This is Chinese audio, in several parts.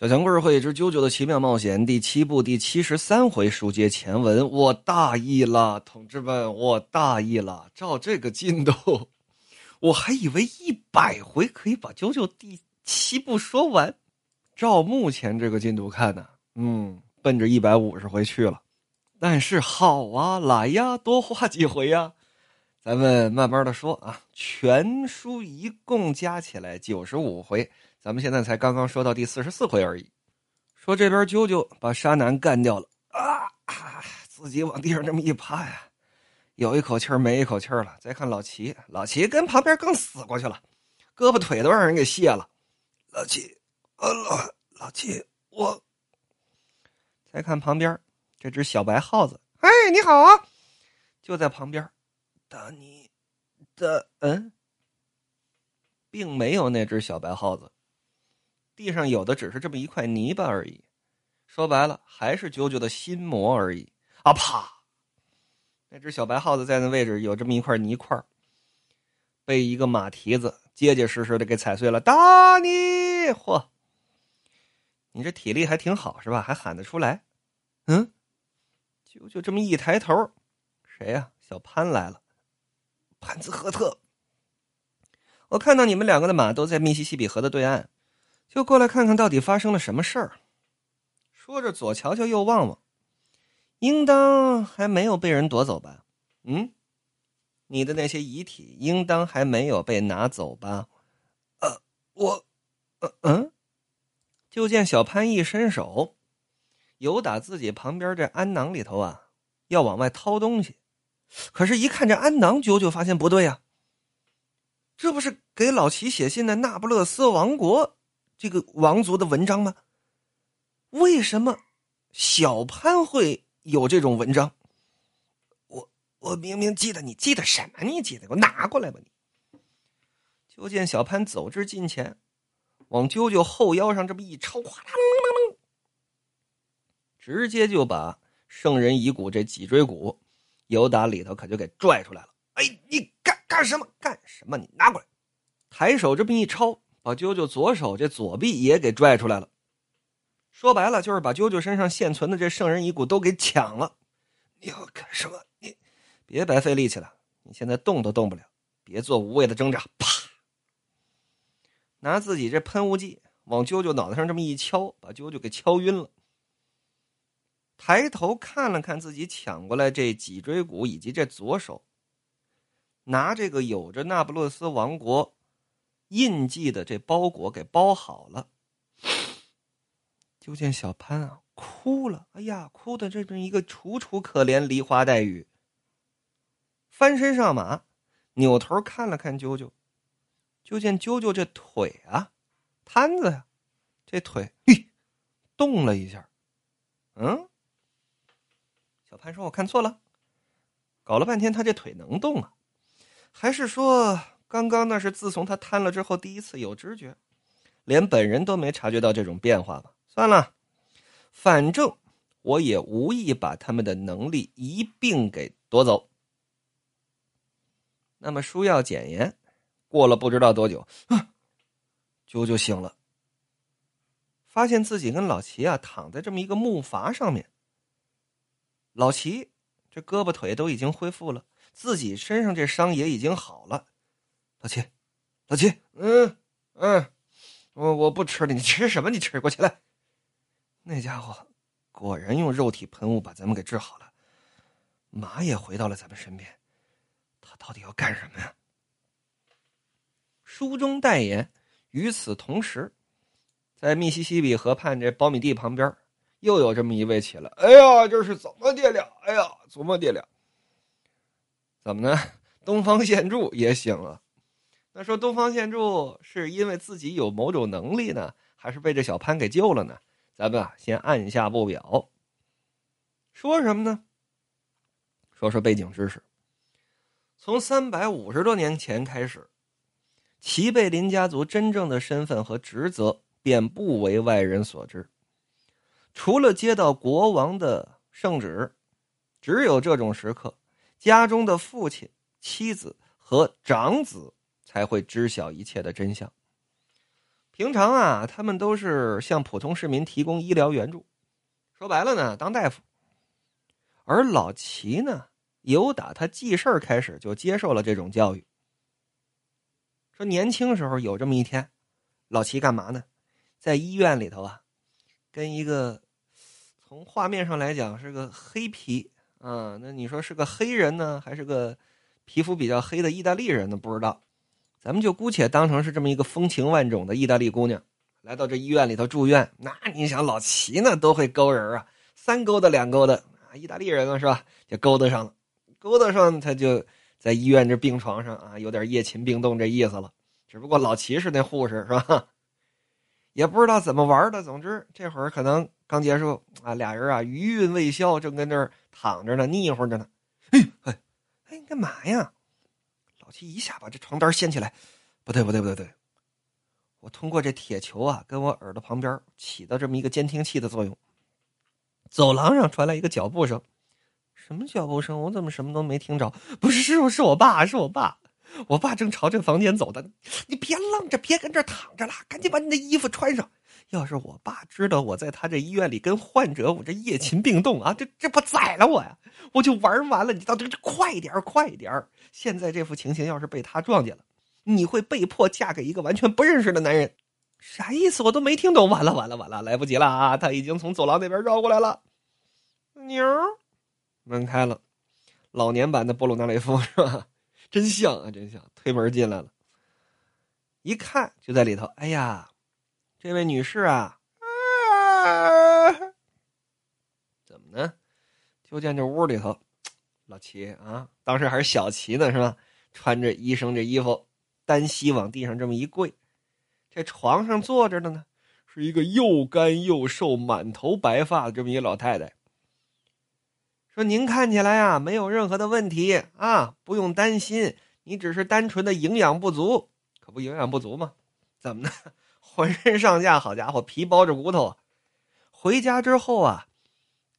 小强故事会之《啾啾的奇妙冒险》第七部第七十三回书接前文，我大意了，同志们，我大意了。照这个进度，我还以为一百回可以把啾啾第七部说完。照目前这个进度看呢，嗯，奔着一百五十回去了。但是好啊，来呀，多画几回呀。咱们慢慢的说啊，全书一共加起来九十五回。咱们现在才刚刚说到第四十四回而已，说这边啾啾把沙男干掉了啊，自己往地上这么一趴呀，有一口气没一口气了。再看老齐，老齐跟旁边更死过去了，胳膊腿都让人给卸了。老齐，呃老老齐，我。再看旁边这只小白耗子，哎，你好啊，就在旁边，打你的嗯，并没有那只小白耗子。地上有的只是这么一块泥巴而已，说白了还是啾啾的心魔而已。啊啪！那只小白耗子在那位置有这么一块泥块，被一个马蹄子结结实实的给踩碎了。打你！嚯！你这体力还挺好是吧？还喊得出来？嗯？啾啾这么一抬头，谁呀？小潘来了。潘兹赫特，我看到你们两个的马都在密西西比河的对岸。就过来看看到底发生了什么事儿。说着，左瞧瞧，右望望，应当还没有被人夺走吧？嗯，你的那些遗体应当还没有被拿走吧？呃，我，呃嗯。就见小潘一伸手，有打自己旁边这鞍囊里头啊，要往外掏东西。可是，一看这鞍囊，九九发现不对呀。这不是给老齐写信的那不勒斯王国？这个王族的文章吗？为什么小潘会有这种文章？我我明明记得，你记得什么？你记得？给我拿过来吧！你。就见小潘走至近前，往啾啾后腰上这么一抄，哗啦啦啦，直接就把圣人遗骨这脊椎骨由打里头可就给拽出来了。哎，你干干什么？干什么？你拿过来！抬手这么一抄。把啾啾左手这左臂也给拽出来了，说白了就是把啾啾身上现存的这圣人遗骨都给抢了。你要干什么？你别白费力气了，你现在动都动不了，别做无谓的挣扎。啪！拿自己这喷雾剂往啾啾脑袋上这么一敲，把啾啾给敲晕了。抬头看了看自己抢过来这脊椎骨以及这左手，拿这个有着那不勒斯王国。印记的这包裹给包好了，就见小潘啊哭了，哎呀，哭的这么一个楚楚可怜，梨花带雨。翻身上马，扭头看了看啾啾，就见啾啾这腿啊，瘫子呀，这腿嘿动了一下，嗯，小潘说：“我看错了，搞了半天他这腿能动啊，还是说？”刚刚那是自从他瘫了之后第一次有知觉，连本人都没察觉到这种变化吧？算了，反正我也无意把他们的能力一并给夺走。那么书要简言，过了不知道多久，啾啾醒了，发现自己跟老齐啊躺在这么一个木筏上面。老齐这胳膊腿都已经恢复了，自己身上这伤也已经好了。老齐，老齐，嗯嗯，我我不吃了，你吃什么？你吃过去来。那家伙果然用肉体喷雾把咱们给治好了，马也回到了咱们身边。他到底要干什么呀？书中代言。与此同时，在密西西比河畔这苞米地旁边，又有这么一位起来。哎呀，这是怎么的了？哎呀，怎么的了？怎么呢？东方显著也醒了。那说东方现柱是因为自己有某种能力呢，还是被这小潘给救了呢？咱们啊，先按下不表。说什么呢？说说背景知识。从三百五十多年前开始，齐贝林家族真正的身份和职责便不为外人所知。除了接到国王的圣旨，只有这种时刻，家中的父亲、妻子和长子。才会知晓一切的真相。平常啊，他们都是向普通市民提供医疗援助，说白了呢，当大夫。而老齐呢，由打他记事儿开始，就接受了这种教育。说年轻时候有这么一天，老齐干嘛呢？在医院里头啊，跟一个从画面上来讲是个黑皮啊，那你说是个黑人呢，还是个皮肤比较黑的意大利人呢？不知道，咱们就姑且当成是这么一个风情万种的意大利姑娘来到这医院里头住院。那你想，老齐呢都会勾人啊，三勾的两勾的啊，意大利人了是吧？就勾搭上了，勾搭上他就在医院这病床上啊，有点夜勤病动这意思了。只不过老齐是那护士是吧？也不知道怎么玩的，总之这会儿可能刚结束啊，俩人啊余韵未消，正跟那儿躺着呢，腻乎着呢。哎哎哎，你干嘛呀？老七一下把这床单掀起来，不对不对不对不对，我通过这铁球啊，跟我耳朵旁边起到这么一个监听器的作用。走廊上传来一个脚步声，什么脚步声？我怎么什么都没听着？不是师傅，是我爸，是我爸。我爸正朝这房间走的，你别愣着，别跟这躺着了，赶紧把你的衣服穿上。要是我爸知道我在他这医院里跟患者我这夜勤并动啊，这这不宰了我呀？我就玩完了。你到这这快点快点现在这副情形要是被他撞见了，你会被迫嫁给一个完全不认识的男人。啥意思？我都没听懂。完了完了完了，来不及了啊！他已经从走廊那边绕过来了。妞，门开了，老年版的布鲁纳雷夫是吧？真像啊，真像！推门进来了，一看就在里头。哎呀，这位女士啊，怎么呢？就见这屋里头，老齐啊，当时还是小齐呢，是吧？穿着医生这衣服，单膝往地上这么一跪，这床上坐着的呢，是一个又干又瘦、满头白发的这么一个老太太。说您看起来啊没有任何的问题啊，不用担心，你只是单纯的营养不足，可不营养不足吗？怎么呢？浑身上下，好家伙，皮包着骨头！回家之后啊，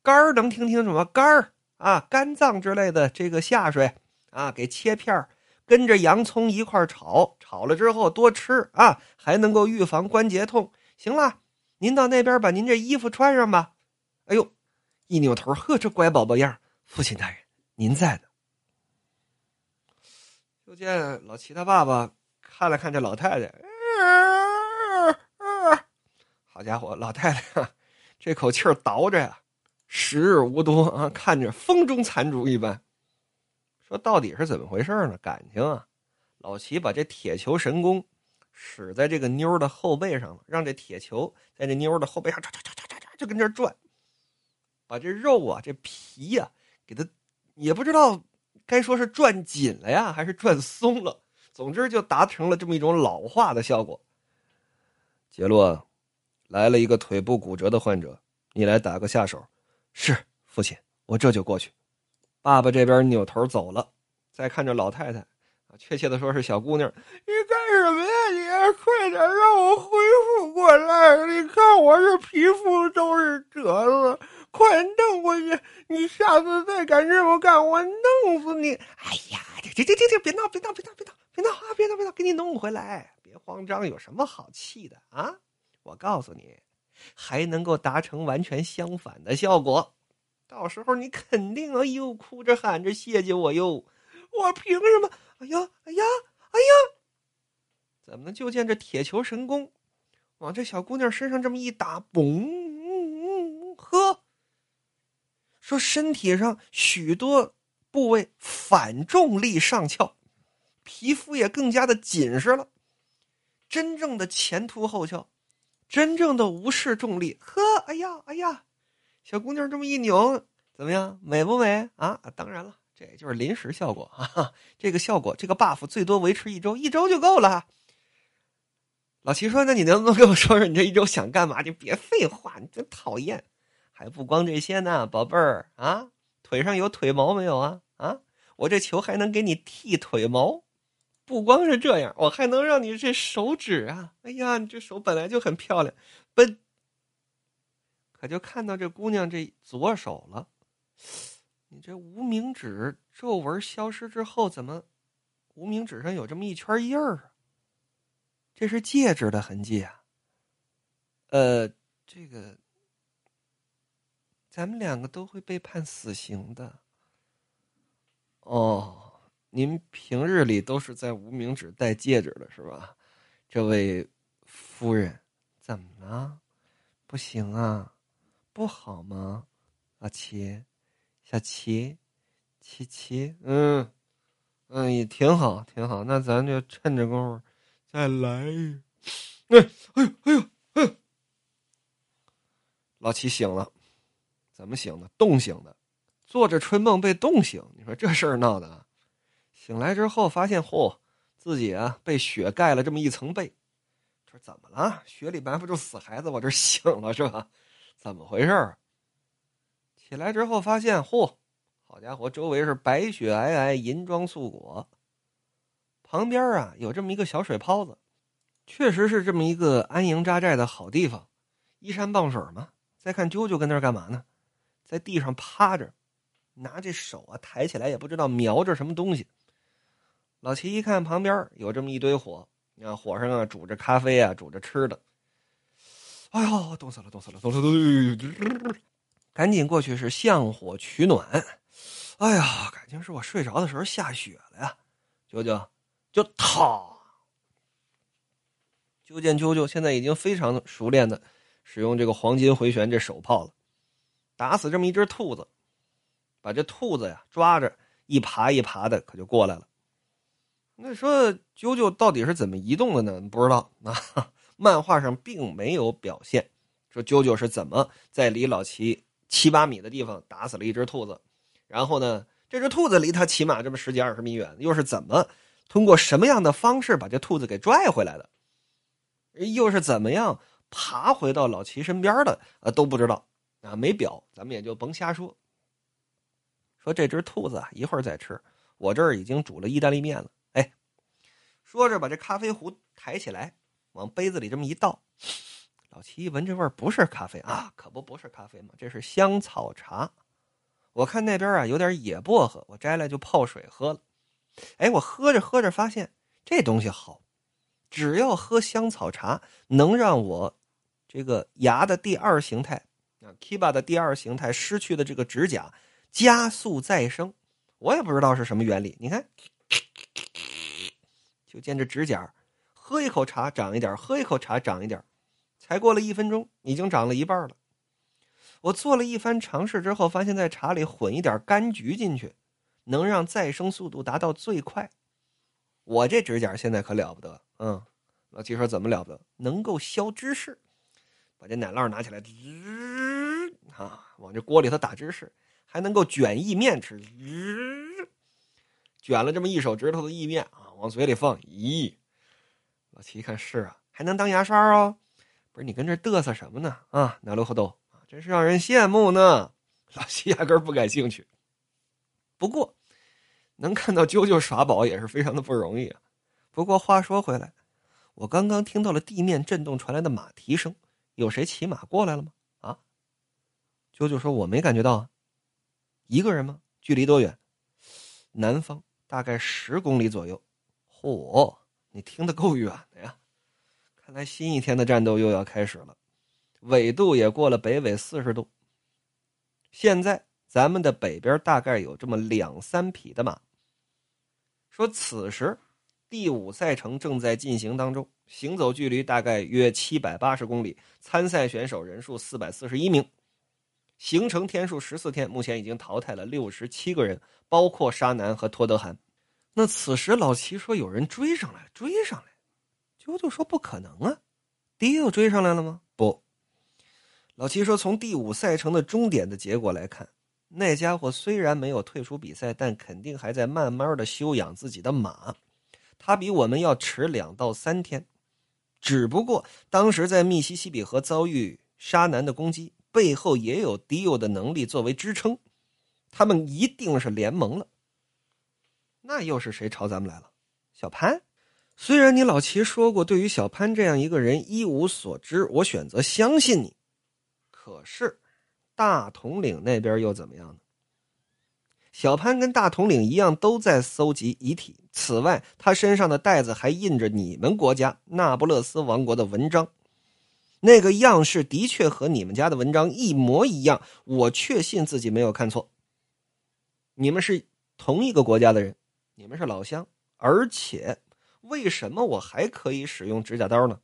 肝儿能听听什么肝儿啊，肝脏之类的这个下水啊，给切片跟着洋葱一块炒，炒了之后多吃啊，还能够预防关节痛。行了，您到那边把您这衣服穿上吧。哎呦！一扭头，呵，这乖宝宝样父亲大人，您在呢。就见老齐他爸爸看了看这老太太，好家伙，老太太这口气儿倒着呀，时日无多啊，看着风中残烛一般。说到底是怎么回事呢？感情啊，老齐把这铁球神功使在这个妞的后背上了，让这铁球在这妞的后背上唰唰唰唰唰就跟这转。把这肉啊，这皮呀，给它也不知道该说是转紧了呀，还是转松了。总之就达成了这么一种老化的效果。杰洛，来了一个腿部骨折的患者，你来打个下手。是父亲，我这就过去。爸爸这边扭头走了，再看着老太太啊，确切的说是小姑娘，你干什么呀？你快点让我恢复过来！你看我这皮肤都是褶子。快弄回去！你下次再敢这么干，我弄死你！哎呀，这这这这别闹，别闹，别闹，别闹，别闹啊！别闹，别闹，给你弄回来，别慌张，有什么好气的啊？我告诉你，还能够达成完全相反的效果。到时候你肯定啊，又哭着喊着谢谢我哟！我凭什么？哎呀，哎呀，哎呀！怎么就见这铁球神功，往这小姑娘身上这么一打，嘣，呵！说身体上许多部位反重力上翘，皮肤也更加的紧实了，真正的前凸后翘，真正的无视重力。呵，哎呀，哎呀，小姑娘这么一扭，怎么样，美不美啊？当然了，这也就是临时效果啊。这个效果，这个 buff 最多维持一周，一周就够了。老齐说：“那你能不能跟我说说，你这一周想干嘛？你别废话，你真讨厌。”还不光这些呢，宝贝儿啊，腿上有腿毛没有啊？啊，我这球还能给你剃腿毛，不光是这样，我还能让你这手指啊，哎呀，你这手本来就很漂亮，奔。可就看到这姑娘这左手了，你这无名指皱纹消失之后，怎么无名指上有这么一圈印儿？这是戒指的痕迹啊！呃，这个，咱们两个都会被判死刑的。哦，您平日里都是在无名指戴戒指的是吧？这位夫人，怎么了？不行啊，不好吗？阿奇，小七，七七，嗯，嗯，也挺好，挺好。那咱就趁着功夫再来。哎，哎呦，哎呦，哎呦！老七醒了，怎么醒的？冻醒的。做着春梦被冻醒，你说这事儿闹的。醒来之后发现，嚯，自己啊被雪盖了这么一层被。说怎么了？雪里埋伏住死孩子，我这醒了是吧？怎么回事？起来之后发现，嚯，好家伙，周围是白雪皑皑，银装素裹。旁边啊有这么一个小水泡子，确实是这么一个安营扎寨的好地方，依山傍水嘛。再看啾啾跟那儿干嘛呢？在地上趴着。拿这手啊抬起来，也不知道瞄着什么东西。老齐一看旁边有这么一堆火，你看火上啊煮着咖啡啊，煮着吃的。哎呦，冻死了，冻死了，冻死了！赶紧过去是向火取暖。哎呀，感情是我睡着的时候下雪了呀！啾啾，就他。就见啾啾现在已经非常熟练的使用这个黄金回旋这手炮了，打死这么一只兔子。把这兔子呀抓着，一爬一爬的，可就过来了。那说啾啾到底是怎么移动的呢？不知道啊，漫画上并没有表现。说啾啾是怎么在离老齐七八米的地方打死了一只兔子，然后呢，这只兔子离他起码这么十几二十米远，又是怎么通过什么样的方式把这兔子给拽回来的？又是怎么样爬回到老齐身边的？呃，都不知道啊，没表，咱们也就甭瞎说。说这只兔子啊，一会儿再吃。我这儿已经煮了意大利面了。说着把这咖啡壶抬起来，往杯子里这么一倒。老七一闻这味儿，不是咖啡啊，可不不是咖啡嘛，这是香草茶。我看那边啊有点野薄荷，我摘来就泡水喝了。哎，我喝着喝着发现这东西好，只要喝香草茶，能让我这个牙的第二形态啊，Kiba 的第二形态失去的这个指甲。加速再生，我也不知道是什么原理。你看，就见这指甲，喝一口茶长一点，喝一口茶长一点，才过了一分钟，已经长了一半了。我做了一番尝试之后，发现在茶里混一点柑橘进去，能让再生速度达到最快。我这指甲现在可了不得，嗯，老七说怎么了不得？能够削芝士，把这奶酪拿起来，啊，往这锅里头打芝士。还能够卷意面吃，卷了这么一手指头的意面啊，往嘴里放。咦，老七一看是啊，还能当牙刷哦。不是你跟这嘚瑟什么呢？啊，哪路后斗啊，真是让人羡慕呢。老七压根不感兴趣。不过，能看到啾啾耍宝也是非常的不容易啊。不过话说回来，我刚刚听到了地面震动传来的马蹄声，有谁骑马过来了吗？啊？啾啾说：“我没感觉到啊。”一个人吗？距离多远？南方大概十公里左右。嚯，你听得够远的呀！看来新一天的战斗又要开始了。纬度也过了北纬四十度。现在咱们的北边大概有这么两三匹的马。说此时第五赛程正在进行当中，行走距离大概约七百八十公里，参赛选手人数四百四十一名。行程天数十四天，目前已经淘汰了六十七个人，包括沙南和托德汗。那此时老齐说有人追上来，追上来。啾啾说不可能啊，迪又追上来了吗？不。老齐说从第五赛程的终点的结果来看，那家伙虽然没有退出比赛，但肯定还在慢慢的修养自己的马。他比我们要迟两到三天，只不过当时在密西西比河遭遇沙南的攻击。背后也有迪欧的能力作为支撑，他们一定是联盟了。那又是谁朝咱们来了？小潘。虽然你老齐说过对于小潘这样一个人一无所知，我选择相信你。可是大统领那边又怎么样呢？小潘跟大统领一样，都在搜集遗体。此外，他身上的袋子还印着你们国家那不勒斯王国的文章。那个样式的确和你们家的文章一模一样，我确信自己没有看错。你们是同一个国家的人，你们是老乡，而且为什么我还可以使用指甲刀呢？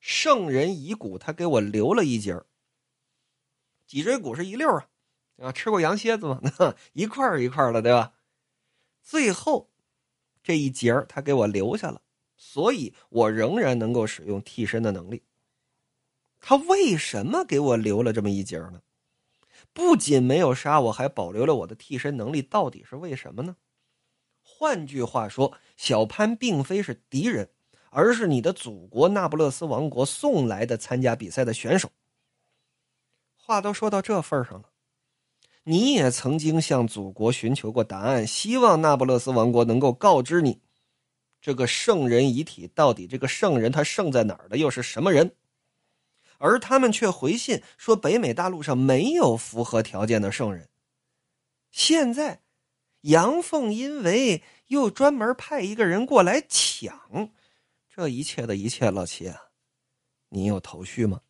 圣人遗骨，他给我留了一截儿。脊椎骨是一溜啊，啊，吃过羊蝎子吗？一块一块的，对吧？最后这一节儿他给我留下了，所以我仍然能够使用替身的能力。他为什么给我留了这么一截呢？不仅没有杀我，还保留了我的替身能力，到底是为什么呢？换句话说，小潘并非是敌人，而是你的祖国那不勒斯王国送来的参加比赛的选手。话都说到这份上了，你也曾经向祖国寻求过答案，希望那不勒斯王国能够告知你，这个圣人遗体到底这个圣人他圣在哪儿的，又是什么人？而他们却回信说，北美大陆上没有符合条件的圣人。现在，杨凤因为又专门派一个人过来抢，这一切的一切，老七，你有头绪吗？